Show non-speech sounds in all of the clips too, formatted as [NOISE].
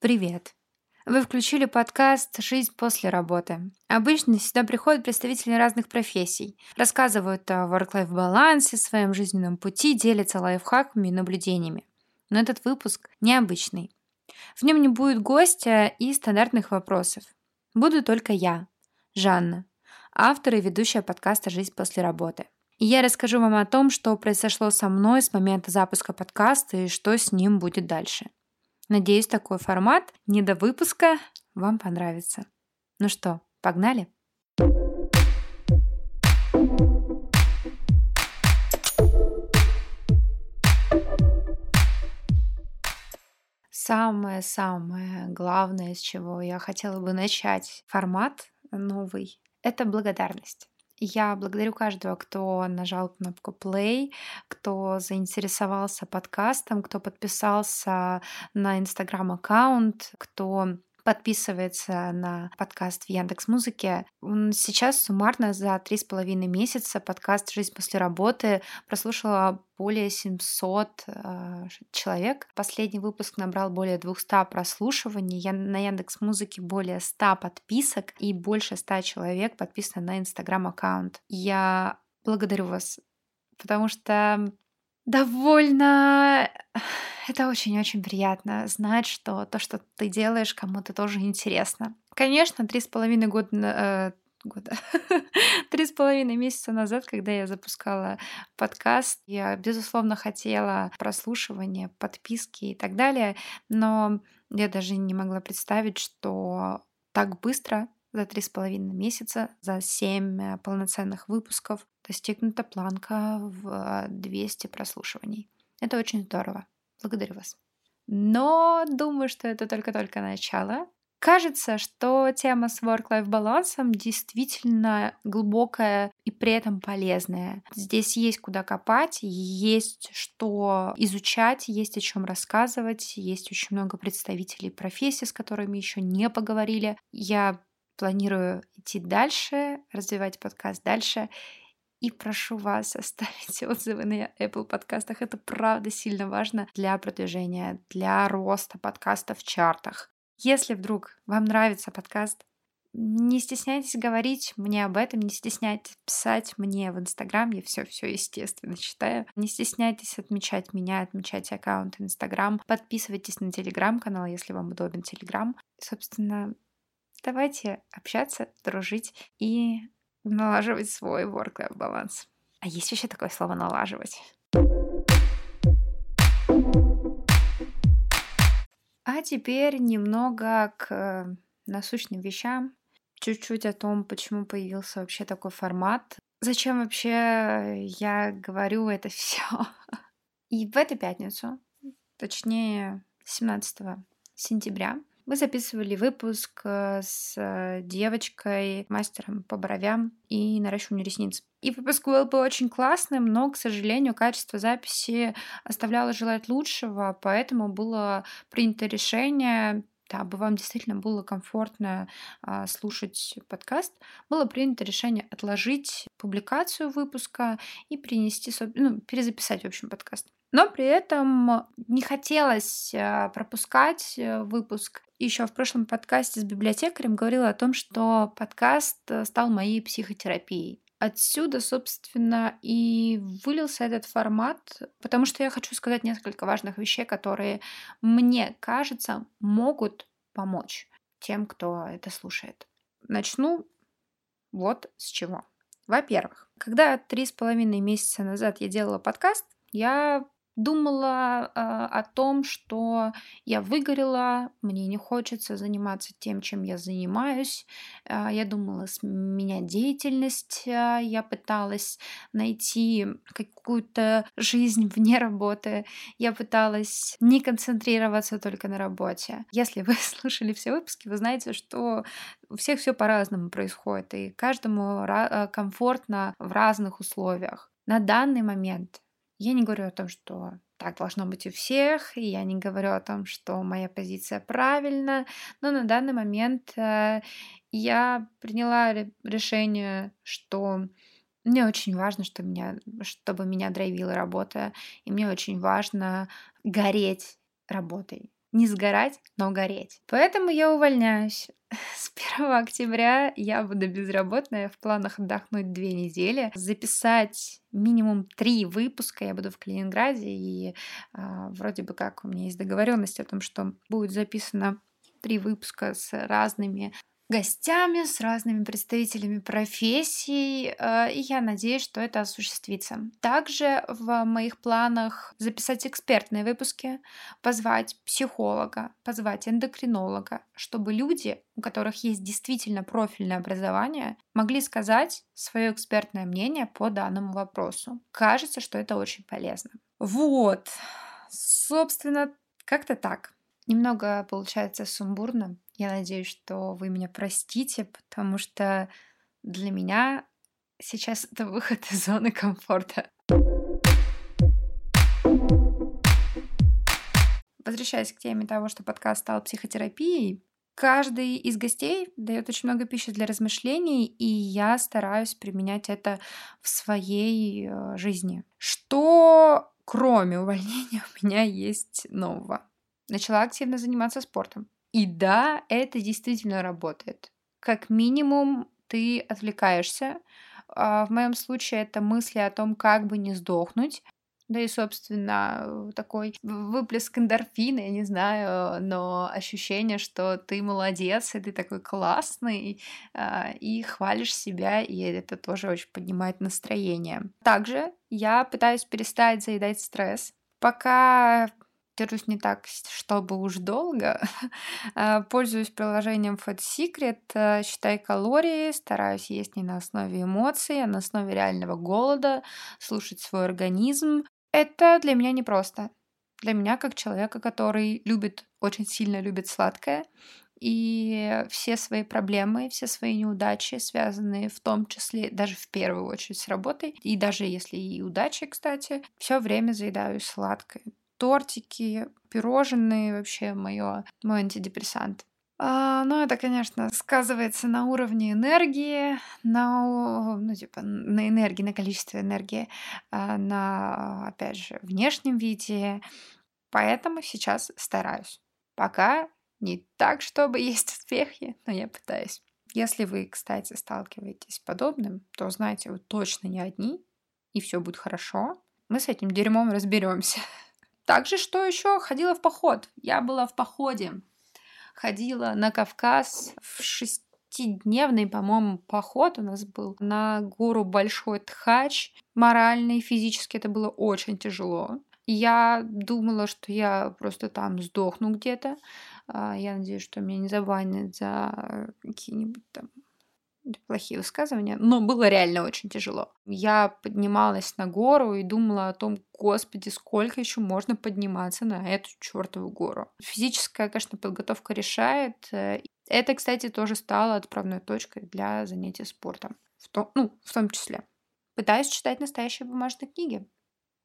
Привет! Вы включили подкаст «Жизнь после работы». Обычно сюда приходят представители разных профессий, рассказывают о work-life балансе, своем жизненном пути, делятся лайфхаками и наблюдениями. Но этот выпуск необычный. В нем не будет гостя и стандартных вопросов. Буду только я, Жанна, автор и ведущая подкаста «Жизнь после работы». И я расскажу вам о том, что произошло со мной с момента запуска подкаста и что с ним будет дальше – Надеюсь, такой формат не до выпуска вам понравится. Ну что, погнали? Самое-самое главное, с чего я хотела бы начать формат новый, это благодарность. Я благодарю каждого, кто нажал кнопку play, кто заинтересовался подкастом, кто подписался на инстаграм-аккаунт, кто подписывается на подкаст в Яндекс Музыке. Сейчас суммарно за три с половиной месяца подкаст «Жизнь после работы» прослушала более 700 э, человек. Последний выпуск набрал более 200 прослушиваний. Я на Яндекс Музыке более 100 подписок и больше 100 человек подписано на Инстаграм-аккаунт. Я благодарю вас, потому что довольно это очень-очень приятно знать, что то, что ты делаешь, кому-то тоже интересно. Конечно, три с половиной года э, года. [LAUGHS] Три с половиной месяца назад, когда я запускала подкаст, я, безусловно, хотела прослушивания, подписки и так далее, но я даже не могла представить, что так быстро за три с половиной месяца, за семь э, полноценных выпусков достигнута планка в 200 прослушиваний. Это очень здорово. Благодарю вас. Но думаю, что это только-только начало. Кажется, что тема с work-life балансом действительно глубокая и при этом полезная. Здесь есть куда копать, есть что изучать, есть о чем рассказывать, есть очень много представителей профессии, с которыми еще не поговорили. Я планирую идти дальше, развивать подкаст дальше и прошу вас оставить [LAUGHS] отзывы на Apple подкастах. Это правда сильно важно для продвижения, для роста подкаста в чартах. Если вдруг вам нравится подкаст, не стесняйтесь говорить мне об этом, не стесняйтесь писать мне в Инстаграм, я все, все естественно читаю. Не стесняйтесь отмечать меня, отмечать аккаунт Инстаграм, подписывайтесь на Телеграм-канал, если вам удобен Телеграм. Собственно, давайте общаться, дружить и налаживать свой work-life баланс. А есть еще такое слово налаживать? А теперь немного к насущным вещам. Чуть-чуть о том, почему появился вообще такой формат. Зачем вообще я говорю это все? [LAUGHS] И в эту пятницу, точнее 17 сентября, мы записывали выпуск э, с э, девочкой, мастером по бровям и наращиванию ресниц. И выпуск был бы очень классным, но, к сожалению, качество записи оставляло желать лучшего, поэтому было принято решение дабы вам действительно было комфортно а, слушать подкаст, было принято решение отложить публикацию выпуска и принести, ну, перезаписать, в общем, подкаст. Но при этом не хотелось а, пропускать э, выпуск. Еще в прошлом подкасте с библиотекарем говорила о том, что подкаст э, стал моей психотерапией. Отсюда, собственно, и вылился этот формат, потому что я хочу сказать несколько важных вещей, которые, мне кажется, могут помочь тем, кто это слушает. Начну вот с чего. Во-первых, когда три с половиной месяца назад я делала подкаст, я думала э, о том, что я выгорела, мне не хочется заниматься тем, чем я занимаюсь. Э, я думала сменять деятельность, э, я пыталась найти какую-то жизнь вне работы, я пыталась не концентрироваться только на работе. Если вы [LAUGHS] слушали все выпуски, вы знаете, что у всех все по-разному происходит, и каждому э, комфортно в разных условиях. На данный момент я не говорю о том, что так должно быть у всех, и я не говорю о том, что моя позиция правильна, но на данный момент э, я приняла решение, что мне очень важно, что меня, чтобы меня драйвила работа, и мне очень важно гореть работой. Не сгорать, но гореть. Поэтому я увольняюсь. [LAUGHS] С 1 октября я буду безработная, в планах отдохнуть две недели, записать минимум три выпуска. Я буду в Калининграде, и а, вроде бы как у меня есть договоренность о том, что будет записано три выпуска с разными гостями, с разными представителями профессий, э, и я надеюсь, что это осуществится. Также в моих планах записать экспертные выпуски, позвать психолога, позвать эндокринолога, чтобы люди, у которых есть действительно профильное образование, могли сказать свое экспертное мнение по данному вопросу. Кажется, что это очень полезно. Вот, собственно, как-то так. Немного получается сумбурно, я надеюсь, что вы меня простите, потому что для меня сейчас это [LAUGHS] выход из зоны комфорта. Возвращаясь к теме того, что подкаст стал психотерапией, каждый из гостей дает очень много пищи для размышлений, и я стараюсь применять это в своей э, жизни. Что кроме увольнения у меня есть нового? Начала активно заниматься спортом. И да, это действительно работает. Как минимум ты отвлекаешься. А в моем случае это мысли о том, как бы не сдохнуть. Да и, собственно, такой выплеск эндорфина, я не знаю, но ощущение, что ты молодец, и ты такой классный, а, и хвалишь себя, и это тоже очень поднимает настроение. Также я пытаюсь перестать заедать стресс. Пока держусь не так, чтобы уж долго. А, [LAUGHS] пользуюсь приложением Fat Secret, э, считай калории, стараюсь есть не на основе эмоций, а на основе реального голода, слушать свой организм. Это для меня непросто. Для меня, как человека, который любит, очень сильно любит сладкое, и все свои проблемы, все свои неудачи, связанные в том числе, даже в первую очередь с работой, и даже если и удачи, кстати, все время заедаю сладкое тортики, пирожные, вообще моё, мой антидепрессант. А, ну, это, конечно, сказывается на уровне энергии, на, ну, типа, на энергии, на количестве энергии, а, на, опять же, внешнем виде. Поэтому сейчас стараюсь. Пока не так, чтобы [LAUGHS] есть успехи, но я пытаюсь. Если вы, кстати, сталкиваетесь с подобным, то знаете, вы точно не одни, и все будет хорошо. Мы с этим дерьмом разберемся. [LAUGHS] Также что еще? Ходила в поход. Я была в походе. Ходила на Кавказ в шестидневный, по-моему, поход у нас был на гору Большой Тхач. Морально и физически это было очень тяжело. Я думала, что я просто там сдохну где-то. А, я надеюсь, что меня не забанят за какие-нибудь там плохие высказывания, но было реально очень тяжело. Я поднималась на гору и думала о том, господи, сколько еще можно подниматься на эту чертову гору. Физическая, конечно, подготовка решает. Э, это, кстати, тоже стало отправной точкой для занятия спортом. В том, ну, в том числе. Пытаюсь читать настоящие бумажные книги.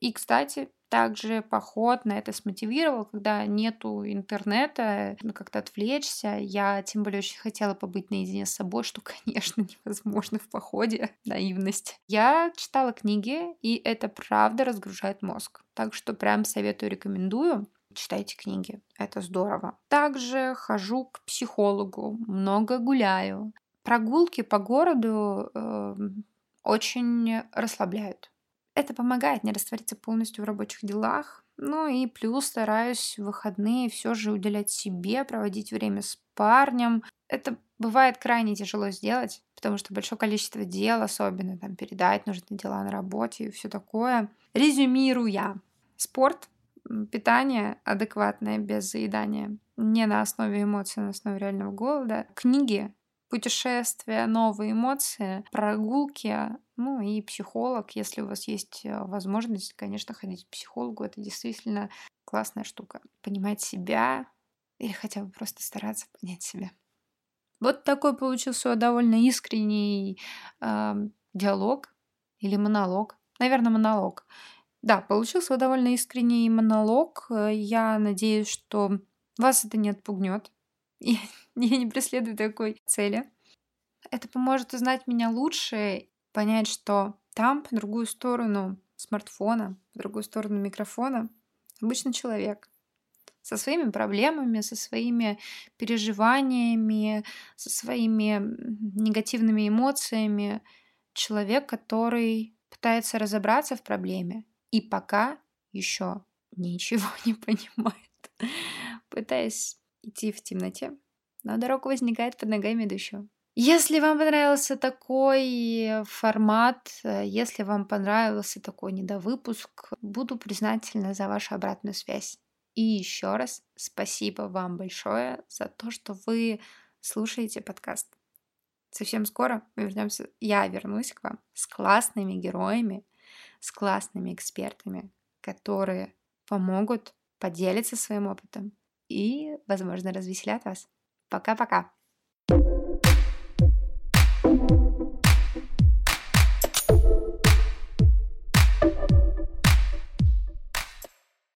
И, кстати, также поход на это смотивировал, когда нету интернета, ну, как-то отвлечься. Я тем более очень хотела побыть наедине с собой, что, [LAUGHS] конечно, невозможно в походе. Наивность. Я читала книги, и это правда разгружает мозг. Так что прям советую, рекомендую. Читайте книги, это здорово. Также хожу к психологу, много гуляю. Прогулки по городу э, очень расслабляют это помогает не раствориться полностью в рабочих делах. Ну и плюс стараюсь в выходные все же уделять себе, проводить время с парнем. Это бывает крайне тяжело сделать, потому что большое количество дел, особенно там передать нужны дела на работе и все такое. Резюмируя, спорт, питание адекватное, без заедания, не на основе эмоций, а на основе реального голода, книги, путешествия, новые эмоции, прогулки, ну и психолог, если у вас есть э, возможность, конечно, ходить к психологу, это действительно классная штука. Понимать себя или хотя бы просто стараться понять себя. Вот такой получился довольно искренний э, диалог или монолог. Наверное, монолог. Да, получился довольно искренний монолог. Я надеюсь, что вас это не отпугнет. [LAUGHS] Я, не преследую такой цели. Это поможет узнать меня лучше понять, что там, по другую сторону смартфона, по другую сторону микрофона, обычный человек со своими проблемами, со своими переживаниями, со своими негативными эмоциями. Человек, который пытается разобраться в проблеме и пока еще ничего [LAUGHS] не понимает, пытаясь идти в темноте, но дорога возникает под ногами идущего. Если вам понравился такой формат, э, если вам понравился такой недовыпуск, буду признательна за вашу обратную связь. И еще раз спасибо вам большое за то, что вы слушаете подкаст. Совсем скоро мы вернемся, я вернусь к вам с классными героями, с классными экспертами, которые помогут поделиться своим опытом и, возможно, развеселят вас. Пока-пока!